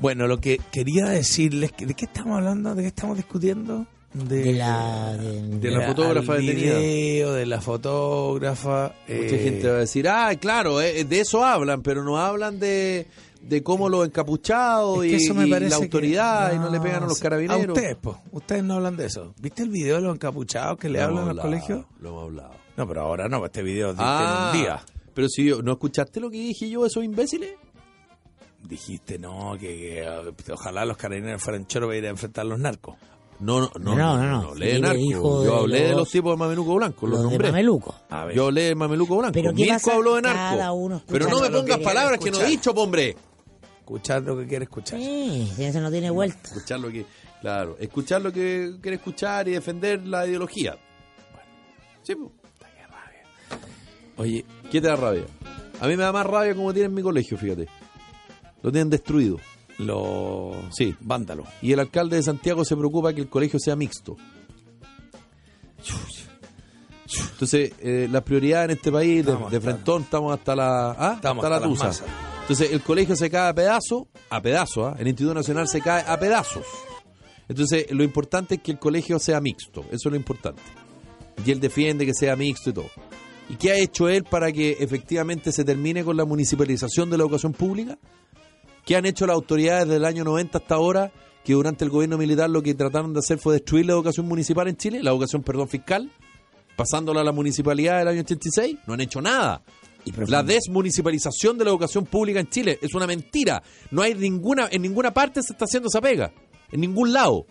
Bueno, lo que quería decirles, que- ¿de qué estamos hablando? ¿De qué estamos discutiendo? De la, de- De la fotógrafa al detenida. video, de la fotógrafa. Mucha eh, gente va a decir, ah, claro, eh, de eso hablan, pero no hablan de, de cómo los encapuchados es que y, eso me y parece la que- autoridad y no le pegan a los carabineros. A ustedes, pues. Ustedes no hablan de eso. ¿Viste el video de los encapuchados que le Lo hablan al hablado, colegio? Lo hemos hablado. No, pero ahora no, este video Ah, tiene un día. pero si yo, ¿no escuchaste lo que dije yo, esos imbéciles? Dijiste, no, que, que, eh, ojalá los carabineros fueran choros para ir a enfrentar a los narcos. No, no, no, No, no, no, no. no, lee Felipe narco. dijo Yo de hablé de los- tipos de Mameluco Blanco, los, los de nombré. Mameluco. A ver. Yo hablé de Mameluco Blanco. Pero ¿qué Mirko habló de Cada narco. uno escucha Pero no me pongas que palabras que no he dicho, hombre. Escuchar lo que quiere escuchar. Sí, eso no tiene vuelta. Escuchar lo que, claro, escuchar lo que quiere escuchar y defender la ideología. Bueno, sí, po. Oye, ¿Qué te da rabia? A mí me da más rabia como tienen mi colegio, fíjate. Lo tienen destruido. los Sí. vándalos. Y el alcalde de Santiago se preocupa que el colegio sea mixto. Entonces, eh, las prioridades en este país, de, frentón, estamos hasta la, ¿ah? Estamos hasta la hasta las tusa. Entonces, el colegio se cae a pedazos, a pedazos, ¿ah? el Instituto Nacional se cae a pedazos. Entonces, lo importante es que el colegio sea mixto, eso es lo importante. Y él defiende que sea mixto y todo. ¿Y qué ha hecho él para que efectivamente se termine con la municipalización de la educación pública? ¿Qué han hecho las autoridades desde el año 90 hasta ahora? Que durante el gobierno militar lo que trataron de hacer fue destruir la educación municipal en Chile, la educación, perdón, fiscal, pasándola a la municipalidad del año 86. No han hecho nada. La desmunicipalización de la educación pública en Chile es una mentira. No hay ninguna, en ninguna parte se está haciendo esa pega. En ningún lado.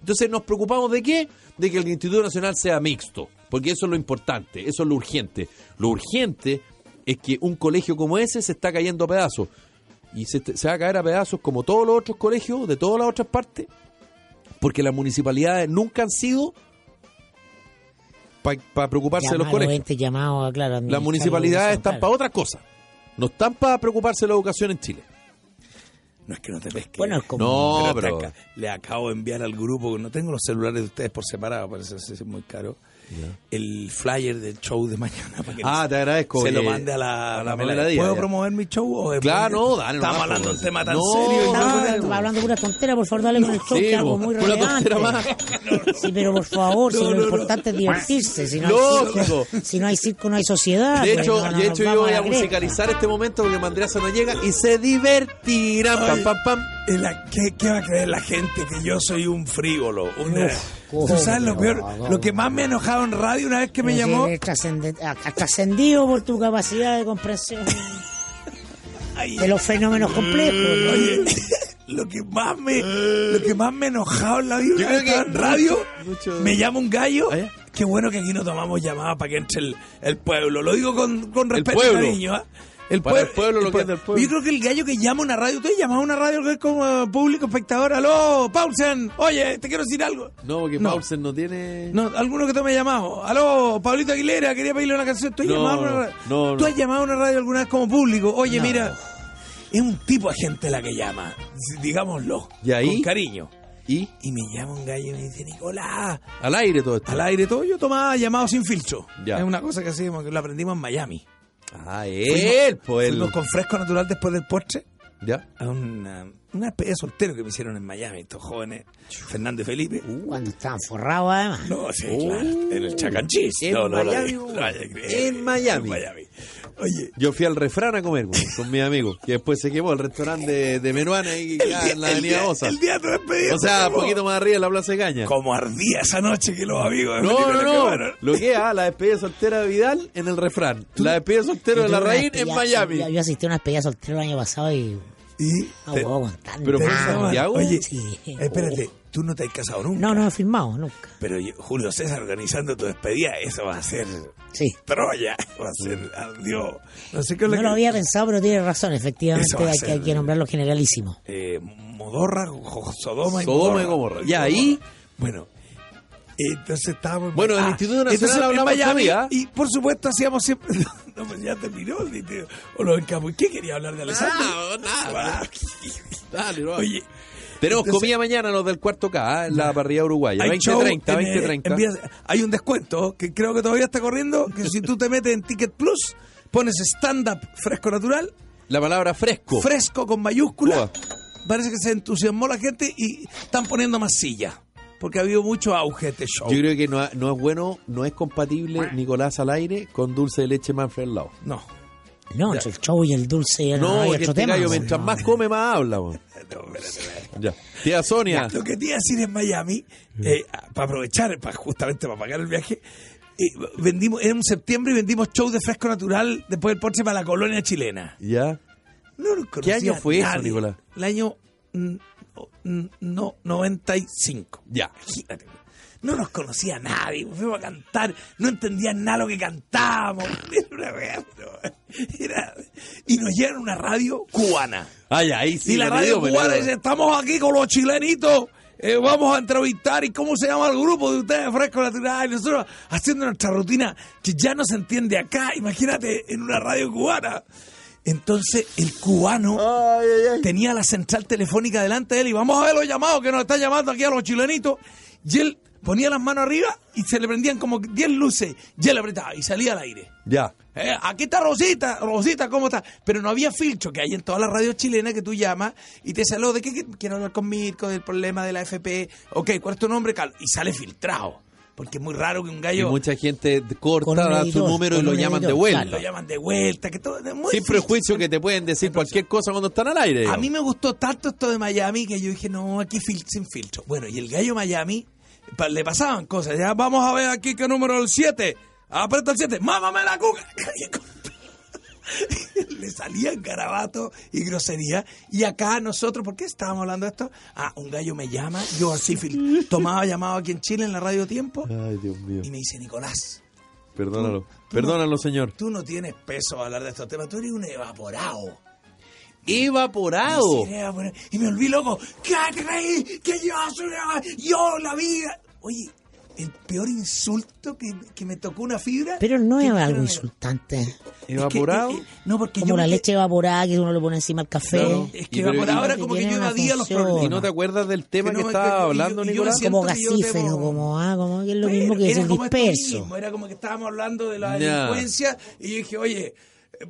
Entonces nos preocupamos de qué? De que el Instituto Nacional sea mixto. Porque eso es lo importante, eso es lo urgente. Lo urgente es que un colegio como ese se está cayendo a pedazos. Y se, se va a caer a pedazos como todos los otros colegios de todas las otras partes. Porque las municipalidades nunca han sido para preocuparse de los colegios. 20 llamados, claro, Las municipalidades están claro. para otras cosas. No están para preocuparse de la educación en Chile. No es que no te pesque. Bueno, es como- No, te pero- le acabo de enviar al grupo, no tengo los celulares de ustedes por separado, parece es muy caro. El flyer del show de mañana para que Ah, te agradezco. se lo oye, mande a la, a la ¿Puedo ya. promover mi show? O Claro, no, dale Estamos hablando de un tema tan No, serio. no- Estaba hablando pura tontera, por favor, dale con el show, Sí, que algo muy una relevante. tontera más. Sí, pero por favor, si No, lo no, no. importante es divertirse. Si no, hay Lógico. circo, si no hay circo, no hay sociedad. De pues, hecho, no, no de hecho yo voy a musicalizar este momento porque Mandreasa no llega y se divertirán. Pam, pam, pam. La- ¿qué, qué va a creer la gente? Que yo soy un frívolo. Uf, ¿Tú sabes lo peor? Lo que más me ha enojado en radio una vez que me llamó. eres trascende- a- a- trascendido por tu capacidad de comprensión de los fenómenos complejos. ¿no? Oye, lo que más me lo que más me ha enojado en la vida Yo creo que en radio mucho- me llama un gallo ¿Ah, qué bueno que aquí no tomamos llamadas para que entre el, el pueblo lo digo con, con respeto cariño ¿ah? El Para el pueblo lo que es del pueblo. yo creo que el gallo que llama a una radio tú has llamado a una radio que es como eh, público espectador aló Paulsen oye te quiero decir algo No, porque No. Paulsen no tiene. no, alguno que tú me ha llamado. Aló, Pablito Aguilera, quería pedirle una canción. ¿Tú has, No, llamado, a una radio? no, ¿Tú has llamado a una radio alguna vez como público? Oye, mira, es un tipo de gente la que llama, digámoslo, ¿Y ahí? con cariño. Y Y me llama un gallo y me dice, Nicolás, al aire todo esto. al aire todo, yo tomaba llamado sin filtro. Ya. Es una cosa que hacíamos, que lo aprendimos en Miami. Ah, él, pues él. Fuimos con fresco natural después del postre Ya. a una, una especie de soltero que me hicieron en Miami, estos jóvenes, Fernando y Felipe. Cuando estaban forrados, además. No, sí, claro, en el Chacanchis. En no, no, creer. En Miami. En Miami. Oye, Yo fui al refrán a comer güey, con mis amigos, que después se quemó el restaurante de, de Meruana y el queda día, en la el avenida día- Osa. el día de tu despedida O sea, se un poquito más arriba en la Plaza de Caña. Como ardía esa noche que los amigos de No, Felipe no, lo no. quemaron. Lo que es, ah, la despedida soltera de Vidal en el refrán. La despedida soltera de la raíz en Miami. Yo, yo asistí a una despedida soltero el año pasado y Y No te- puedo contar. Pero te fue nada. Santiago. Oye, Sí. espérate, tú no te has casado nunca. No, no he firmado, nunca. Pero yo- Julio César organizando tu despedida, eso va a ser Sí. Troya, va a ser, adiós. No sé qué es lo No que- lo había pensado, pero tiene razón. Efectivamente, hay que, ser- hay que nombrarlo generalísimo. eh, Modorra, Sodoma y Sodoma y Gomorra. Gomorra. Y ahí- Bueno, entonces estábamos. Bueno, del Instituto Nacional Miami, todavía. Y por supuesto hacíamos siempre. No, pues ya terminó el tío. O lo encamos. ¿Qué quería hablar de Alessandro? No, nada. Ah, Dale, no. Oye. Tenemos entonces- comida mañana los del cuarto K, ¿eh? en la parrilla uruguaya. Hay 2030, show en, eh, 2030. envías- hay un descuento que creo que todavía está corriendo. Que si tú te metes en Ticket Plus, pones stand-up fresco natural, La palabra fresco. fresco con mayúscula. Uah. Parece que se entusiasmó la gente y están poniendo más sillas. Porque ha habido mucho auge este show. Yo creo que no, no es bueno, no es compatible Nicolás al aire con dulce de leche Manfred al lado. No. No, el show y el dulce. No, hay otro este tema. gallo no, mientras no, más no. come, más habla. weón. No, espérate, espérate. Ya. Tía Sonia. Lo que te iba a decir en Miami, eh, para aprovechar, para, justamente para pagar el viaje, eh, vendimos, era en septiembre y vendimos show de fresco natural después del Porsche para la colonia chilena. Ya. No nos conocía año fue eso. Nicolás? El año mm, no, 95. Ya. Imagínate. No nos conocía nadie, fuimos a cantar, no entendían nada lo que cantábamos. Era una wea, pero era- y nos llegan a una radio cubana. Ay, ahí sí. y la radio cubana dice, estamos aquí con los chilenitos, eh, vamos a entrevistar y cómo se llama el grupo de ustedes, Fresco Natural, y nosotros haciendo nuestra rutina que ya no se entiende acá, imagínate, en una radio cubana. Entonces el cubano tenía la central telefónica delante de él y vamos a ver los llamados que nos están llamando aquí a los chilenitos. Y él ponía las manos arriba y se le prendían como 10 luces y él apretaba y salía al aire. Ya. Eh, aquí está Rosita, Rosita, ¿cómo está? Pero no había filtro que hay en todas las radios chilenas que tú llamas y te sale, ¿de qué qué- quiero hablar con Mirko, del problema de la FP? Ok, ¿cuál es tu nombre? Cal- Y sale filtrado. Porque es muy raro que un Y gallo mucha gente corta, da su número y lo llaman de vuelta. lo llaman de vuelta. Que todo, es muy Sin difícil. prejuicio que te pueden decir cualquier cosa cuando están al aire. A mí me gustó tanto esto de Miami que yo dije, no, aquí fil- sin filtro. Bueno, y el gallo Miami pa- le pasaban cosas. Ya vamos a ver aquí qué número el 7. Aprieta el 7. ¡Mámame la cuca! le salían garabatos y groserías. Y acá nosotros, ¿por qué estábamos hablando de esto? Ah, un gallo me llama, yo así tomaba llamado aquí en Chile en la radio Tiempo Ay, Dios mío. y me dice, Nicolás, Perdónalo. tú Perdónalo, señor. tú no tienes peso a hablar de estos temas, tú eres un evaporado. Evaporado. Y me volví loco. ¿Qué creí? Que yo soy una- yo la vida. Oye, el peor insulto que, que me tocó una fibra. Pero no es que- algo insultante. es que- Evaporado. eh, eh, no, porque Como yo la me- leche evaporada que uno le pone encima al café. Claro. Es que pero- evaporado y- era como que yo una evadía los problemas. ¿Y no te acuerdas del tema Que que, no, estaba hablando, yo Nicolás? como gasífero, debo- como, ah, como que es lo Pero mismo que como esto disperso. mismo, era como que estábamos hablando de la Ya. delincuencia y yo dije, oye,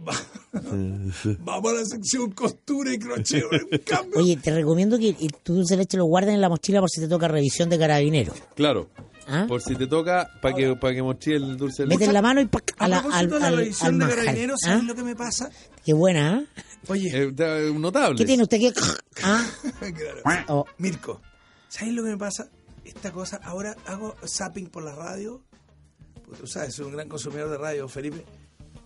va- vamos a la sección costura y crochet. un cambio. Oye, te recomiendo que dulce de leche lo guardes en la mochila por si te toca revisión de carabinero. Claro. ¿Ah? Por si te toca, para que, para que mochee el dulce de Mete leche. en la mano y ¡pac! a la, al, de la al, revisión de carabineros, ¿Ah? ¿sabes lo que me pasa? Qué buena, ¿ah? Oye, Eh, da- notable. ¿Qué tiene usted que...? ¿Ah? Claro. Oh, Mirko, ¿sabes lo que me pasa? Esta cosa, ahora hago zapping por la radio. Pues tú sabes, soy un gran consumidor de radio, Felipe.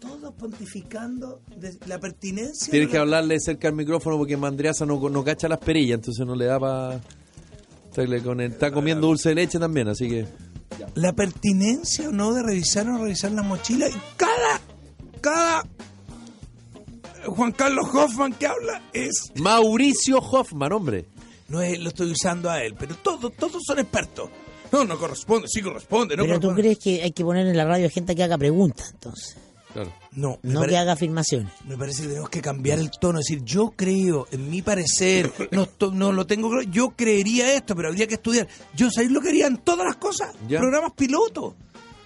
Todos pontificando de la pertinencia. Tienes de que la- hablarle cerca al micrófono porque Mandriaza no, no cacha las perillas, entonces no le da para... Está comiendo dulce de leche también, así que... La pertinencia o no de revisar o no revisar la mochila. Y cada. Cada. Juan Carlos Hoffman que habla es. Mauricio Hoffman, hombre. No es, lo estoy usando a él, pero todos, todos son expertos. No, no corresponde, sí corresponde, no pero tú corresponde. crees que hay que poner en la radio gente que haga preguntas, entonces. Claro. No, No pare- que haga afirmaciones. Me parece que tenemos que cambiar el tono, es decir, yo creo, en mi parecer, no, no lo tengo claro, yo creería esto, pero habría que estudiar. Yo sabéis lo que harían todas las cosas, Ya. programas pilotos.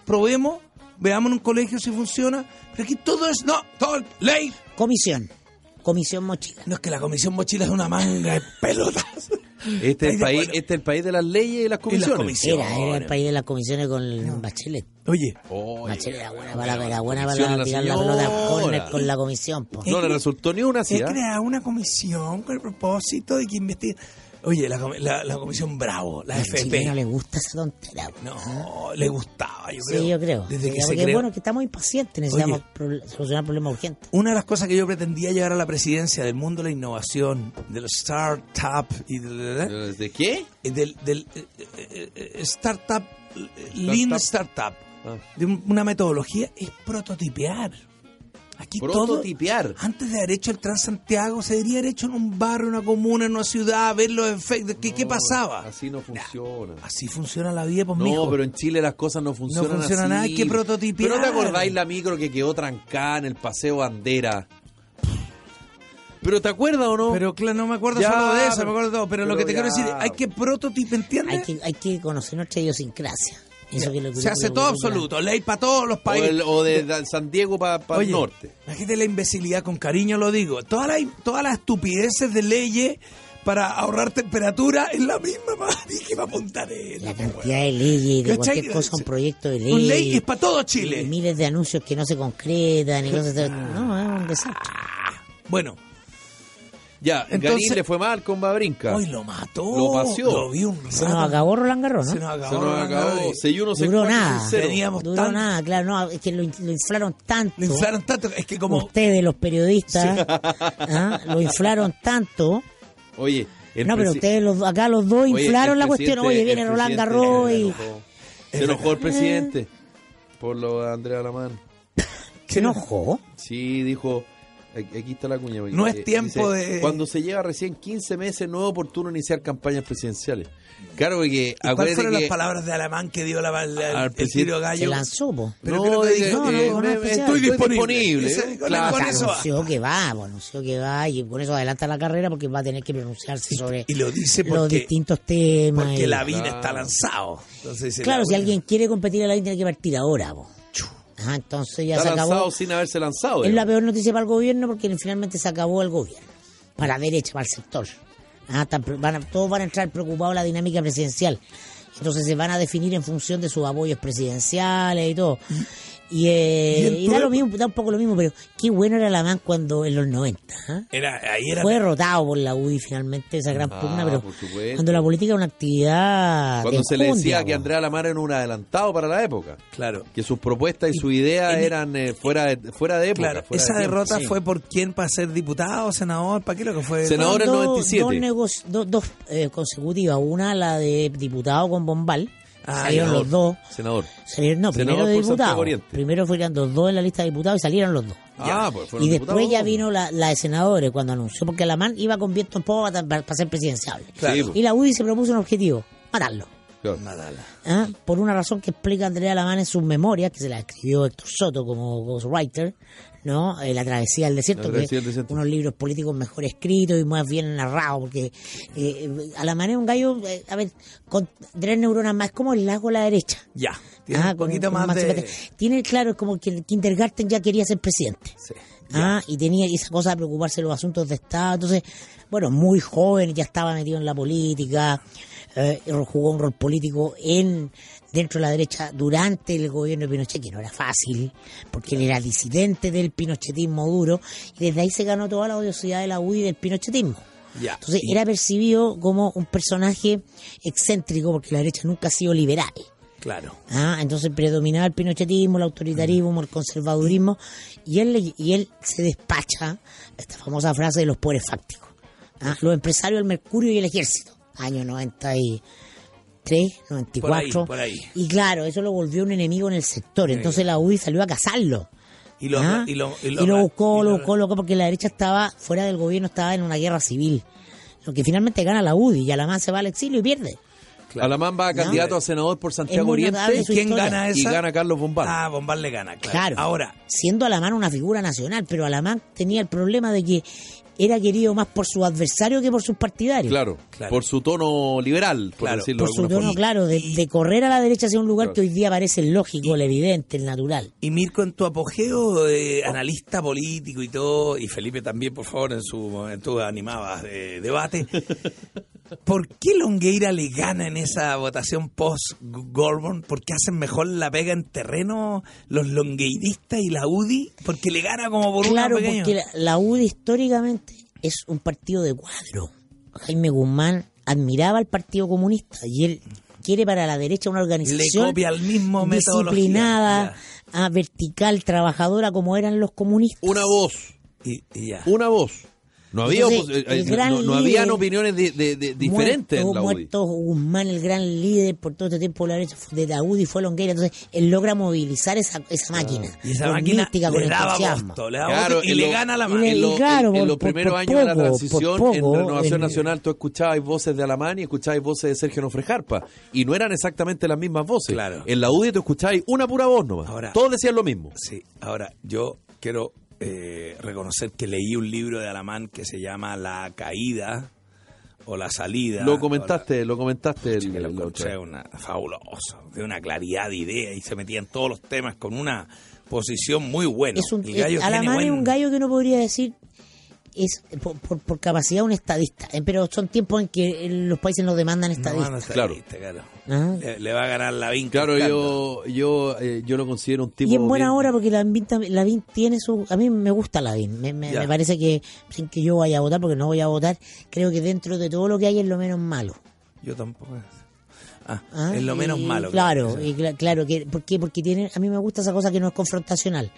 Probemos, veamos en un colegio si funciona, pero aquí todo es, no, todo, ley. Comisión. Comisión mochila. No es que la comisión mochila es una manga de pelotas. Este es, el de país, este es el país de las leyes y las comisiones. comisiones. Era, era el país de las comisiones con el Bachelet. Oye, Oye, Bachelet era buena para, era buena para la tirar la pelota con, la comisión. po. no le resultó ni una así, he ¿ah? creado una comisión con el propósito de que investigue. Oye, la, la- la comisión Bravo, la A FP. Chilena le gusta esa tontera. No, le gustaba, yo creo. Sí, yo creo. Desde que se porque, creó. bueno, que estamos impacientes, necesitamos Oye. solucionar problemas urgentes. Una de las cosas que yo pretendía llegar a la presidencia del mundo de la innovación, de los startup y de, ¿De qué? del, del eh, eh, eh, startup, lean startup, Ah. de un- una metodología, es prototipear. Aquí Prototipear. todo, antes de haber hecho el Transantiago, se debería haber hecho en un barrio, una comuna, en una ciudad, ver los efectos. ¿Qué, qué No, pasaba? Así no funciona. Así funciona la vida, pues, No, mijo. pero en Chile las cosas no funcionan funciona así. nada, hay que prototipear. ¿Pero no te acordáis la micro que quedó trancada en el Paseo Bandera? ¿Pero te acuerdas o no? Pero claro, no me acuerdo Ya, solo de eso, pero- me acuerdo de todo. Pero, lo que te quiero decir, hay que prototipear, ¿entiendes? Hay que, hay que conocer nuestra idiosincrasia. Eso que Se hace todo absoluto, ley para todos los o, países. el- o de, de San Diego para el Oye, norte. Imagínate la imbecilidad, con cariño lo digo. Todas las todas las estupideces de leyes para ahorrar temperatura es la misma madre que va a apuntar La cantidad de leyes, de ¿Cachai? cualquier cosa, un proyecto de ley. Un ley es para todo y Chile. miles de anuncios que no se concretan y cosas de- No, es un desastre. Bueno, Ya, Entonces- Garín le fue mal con Babrinca. hoy lo mató. Lo paseó. Lo vi un Se nos acabó Roland Garros, ¿no? Se nos acabó. Se nos acabó. 6-1, 6-4, Duró nada. 6-0. Teníamos Duró tan- nada, claro, no, es que lo, in- lo inflaron tanto. Lo inflaron tanto. Es que como... Ustedes, los periodistas, ¿ah? lo inflaron tanto. Oye, el no, pero ustedes los, acá los dos Oye, inflaron la cuestión. Oye, viene Roland Garros se y enojó. Se enojó el presidente por lo de Andrea Alamán. se enojó. Sí, dijo, aquí está la cuña. No es eh, tiempo de- Cuando se lleva recién 15 meses, no es oportuno iniciar campañas presidenciales. Claro, porque ¿Y ¿Cuáles fueron que... las palabras de Alemán que dio la, la- Al el presidente- tiro Se gallo? lanzó, po. Pero no, creo que dice, dijo, no, no, eh, no, estoy Estoy disponible. con- eso va. que va, anunció que va y con eso adelanta la carrera porque va a tener que pronunciarse sobre Y lo dice los porque, distintos temas. porque y- la vida Claro. está lanzado. Entonces, Claro, la si alguien quiere competir a la tiene que partir ahora, po. Ajá, entonces ya Está se lanzado acabó. sin haberse lanzado. Es la peor noticia para el gobierno porque finalmente se acabó el gobierno. Para la derecha, para el sector. Ah, están pre- van a- todos van a entrar preocupados en la dinámica presidencial. Entonces se van a definir en función de sus apoyos presidenciales y todo. Y, eh, ¿Y da, lo mismo, da un poco lo mismo, pero qué bueno era la man cuando en los 90. ¿ah? Era, ahí era Fue derrotado por la UDI finalmente esa gran Ah, pugna, pero cuando la política es una actividad. Cuando se le decía que. Andrea Alamán era un adelantado para la época. Claro. Que sus propuestas y sus ideas eran eh, fuera, de, fuera de época. Claro, fuera de esa derrota Sí. fue por quién para ser diputado, senador, ¿para qué lo que fue? Senador en Dos- 97. Dos, dos, dos, eh, consecutivas, una la de diputado con Bombal, salieron senador. los dos, Senador. salieron, no, Senador primero de diputado, primero fueron los dos en la lista de diputados y salieron los dos. Ah, pues fueron Y después diputados. ya vino la, la de senadores cuando anunció, porque Alamán iba con viento en popa para, para ser presidenciable. Claro. Pues. Y la UDI se propuso un objetivo, matarlo. Claro. ¿ah? por una razón que explica Andrea Alamán en sus memorias, que se la escribió Héctor Soto como ghostwriter, ¿no? Eh, la travesía del desierto, La travesía que del desierto. unos libros políticos mejor escritos y más bien narrados, porque eh, Alamán es un gallo, eh, a ver, con tres neuronas más, como el lago a la derecha. Ya. Tiene Ah, un con- poquito con más de. simpatía. Tiene, claro, es como que el Kindergarten ya quería ser presidente. Sí. Ah, y tenía esa cosa de preocuparse de los asuntos de Estado. Entonces, bueno, muy joven, ya estaba metido en la política, eh, jugó un rol político en dentro de la derecha durante el gobierno de Pinochet, que no era fácil, porque él era disidente del pinochetismo duro, y desde ahí se ganó toda la odiosidad de la UDI del pinochetismo. Entonces, Y- era percibido como un personaje excéntrico, porque la derecha nunca ha sido liberal. Claro. Ah, entonces predominaba el pinochetismo, el autoritarismo, el conservadurismo, y él, le- y él se despacha esta famosa frase de los poderes fácticos. Ah, los empresarios, el mercurio y el ejército. Año 93, 94. Por ahí, por ahí. Y claro, eso lo volvió un enemigo en el sector. Entonces la UDI salió a cazarlo. Y lo, Ah, y lo, y lo buscó, lo buscó, lo buscó, porque la derecha estaba fuera del gobierno, estaba en una guerra civil. Lo que finalmente gana la UDI y Alamán se va al exilio y pierde. Alamán va a No. candidato a senador por Santiago Oriente ¿Quién historia. gana y esa? gana Carlos Bombal. Ah, Bombal le gana, claro. Claro. Ahora, siendo Alamán una figura nacional, pero Alamán tenía el problema de que era querido más por su adversario que por sus partidarios. Claro, Claro. por su tono liberal, por Claro, decirlo Por de su tono, forma. claro, de, de correr a la derecha hacia un lugar Claro. que hoy día parece el lógico, el evidente, el natural. y Mirko en tu apogeo, eh, analista político y todo, y Felipe también, por favor, en su momento animabas de debate. ¿Por qué Longueira le gana en esa votación post-Gorbon? ¿Por qué hacen mejor la pega en terreno los longueiristas y la UDI? Porque le gana como por Claro, una pequeña... porque la, la UDI históricamente es un partido de cuadro. Jaime Guzmán admiraba al Partido Comunista y él quiere para la derecha una organización Le copia el mismo metodología. disciplinada, ah, vertical, trabajadora como eran los comunistas. Una voz, Y, y ya. una voz. No había, Entonces, eh, eh, no, no líder- habían opiniones de- de- de- diferentes muerto, en la UDI. muerto Guzmán, el gran líder por todo este tiempo de la UDI fue Longueira. Entonces, él logra movilizar esa, esa máquina. Y esa con máquina mística, con le daba gusto, le daba Claro, gusto y le lo- gana la mano. en, lo- claro, en- en por- los por- primeros por años de la transición, poco, en Renovación en- Nacional, tú escuchabas voces de Alamán y escuchabas voces de Sergio Nofrejarpa. Y no eran exactamente las mismas voces. Claro. En la UDI tú escuchabas una pura voz nomás. Ahora- Todos decían lo mismo. Sí, ahora yo quiero eh, reconocer que leí un libro de Alamán que se llama La caída o La salida. Lo comentaste, lo comentaste. el- que lo el- encontré una, fabuloso, de una claridad de idea y se metía en todos los temas con una posición muy buena. es un, El gallo Alamán es un gallo que uno podría decir es por, por- por capacidad un estadista, eh, pero son tiempos en que eh, los países nos demandan estadistas. no está Claro. claro. Ah. Le, le va a ganar la vinca. Claro, yo, yo, eh, yo lo considero un tipo. Y en buena bien- hora porque Lavín, tam- Lavín tiene su... A mí me gusta Lavín. Me, me, me parece que, sin que yo vaya a votar, porque no voy a votar, creo que dentro de todo lo que hay es lo menos malo. Yo tampoco. Ah, ¿ah? es lo Y- menos malo. Claro, Sí. y cla- claro. que ¿Por qué? Porque tiene, a mí me gusta esa cosa que no es confrontacional.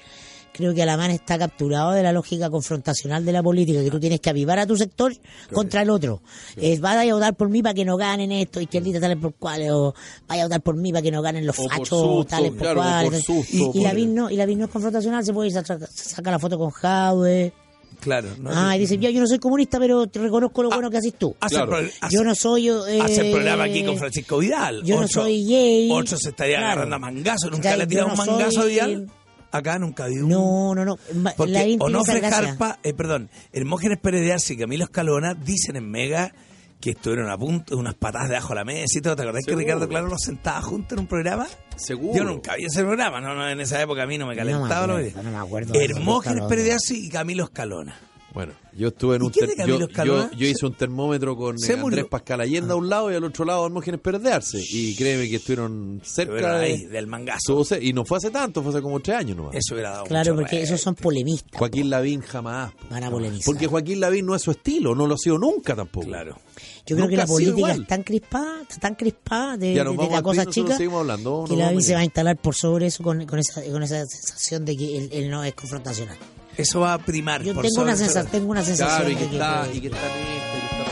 Creo que Alamán está capturado de la lógica confrontacional de la política, que tú tienes que avivar a tu sector contra el otro. Es, vaya a votar por mí para que no ganen esto, izquierdita tales por cuales, o vaya a votar por mí para que no ganen los O por fachos susto, tales por claro, cuales. por susto, y, y por- Lavín no, y Lavín no es confrontacional, se puede ir, saca, saca la foto con Jadwe. Claro. ¿no? Ah, y dice, yo, yo no soy comunista, pero te reconozco lo bueno que haces tú. Hace, Claro. pro- hace- Yo no soy... Eh, hace el programa aquí con Francisco Vidal. Yo no soy gay. Otro se estaría Claro. agarrando a mangazo. Nunca le ha tirado Yo un mangazo a Vidal. Acá nunca habido un- No, no, no. Porque esa Onofre. Jarpa, eh, perdón, Hermógenes Pérez de Arce y Camilo Escalona dicen en Mega que estuvieron a punto de unas patadas de la mesa y todo. ¿Te acordás que Seguro. Ricardo Claro los sentaba juntos en un programa? Seguro. Yo nunca vi ese programa, no, no, en esa época a mí no me No me calentaba. acuerdo, que- no me acuerdo de eso, Hermógenes. Pérez de Arce y Camilo Escalona. Bueno, yo estuve en ¿Y un ter- yo, Escalona? yo, yo hice un termómetro con eh, Se murió. Andrés Pascal Allende a un lado y al otro lado Hermógenes Perdearse. Y créeme que estuvieron cerca de, del mangazo. Y no fue hace tanto, fue hace como tres años nomás. Eso hubiera dado Claro, mucho porque esos son polemistas. Joaquín Lavín jamás. po. Van a polemizar. Porque Joaquín Lavín no es su estilo, no lo ha sido nunca tampoco. Claro. Yo creo que la política igual. es tan crispada, está tan crispada de, Ya de- de la cosa chica seguimos hablando, que nos la vamos se va a instalar por sobre eso con, con esa, con esa sensación de que él, él no es confrontacional. Eso va a primar. Yo por tengo una, sobre- sensa- tengo una sensación Claro, y de que que está, puede- y que está en esta, y que está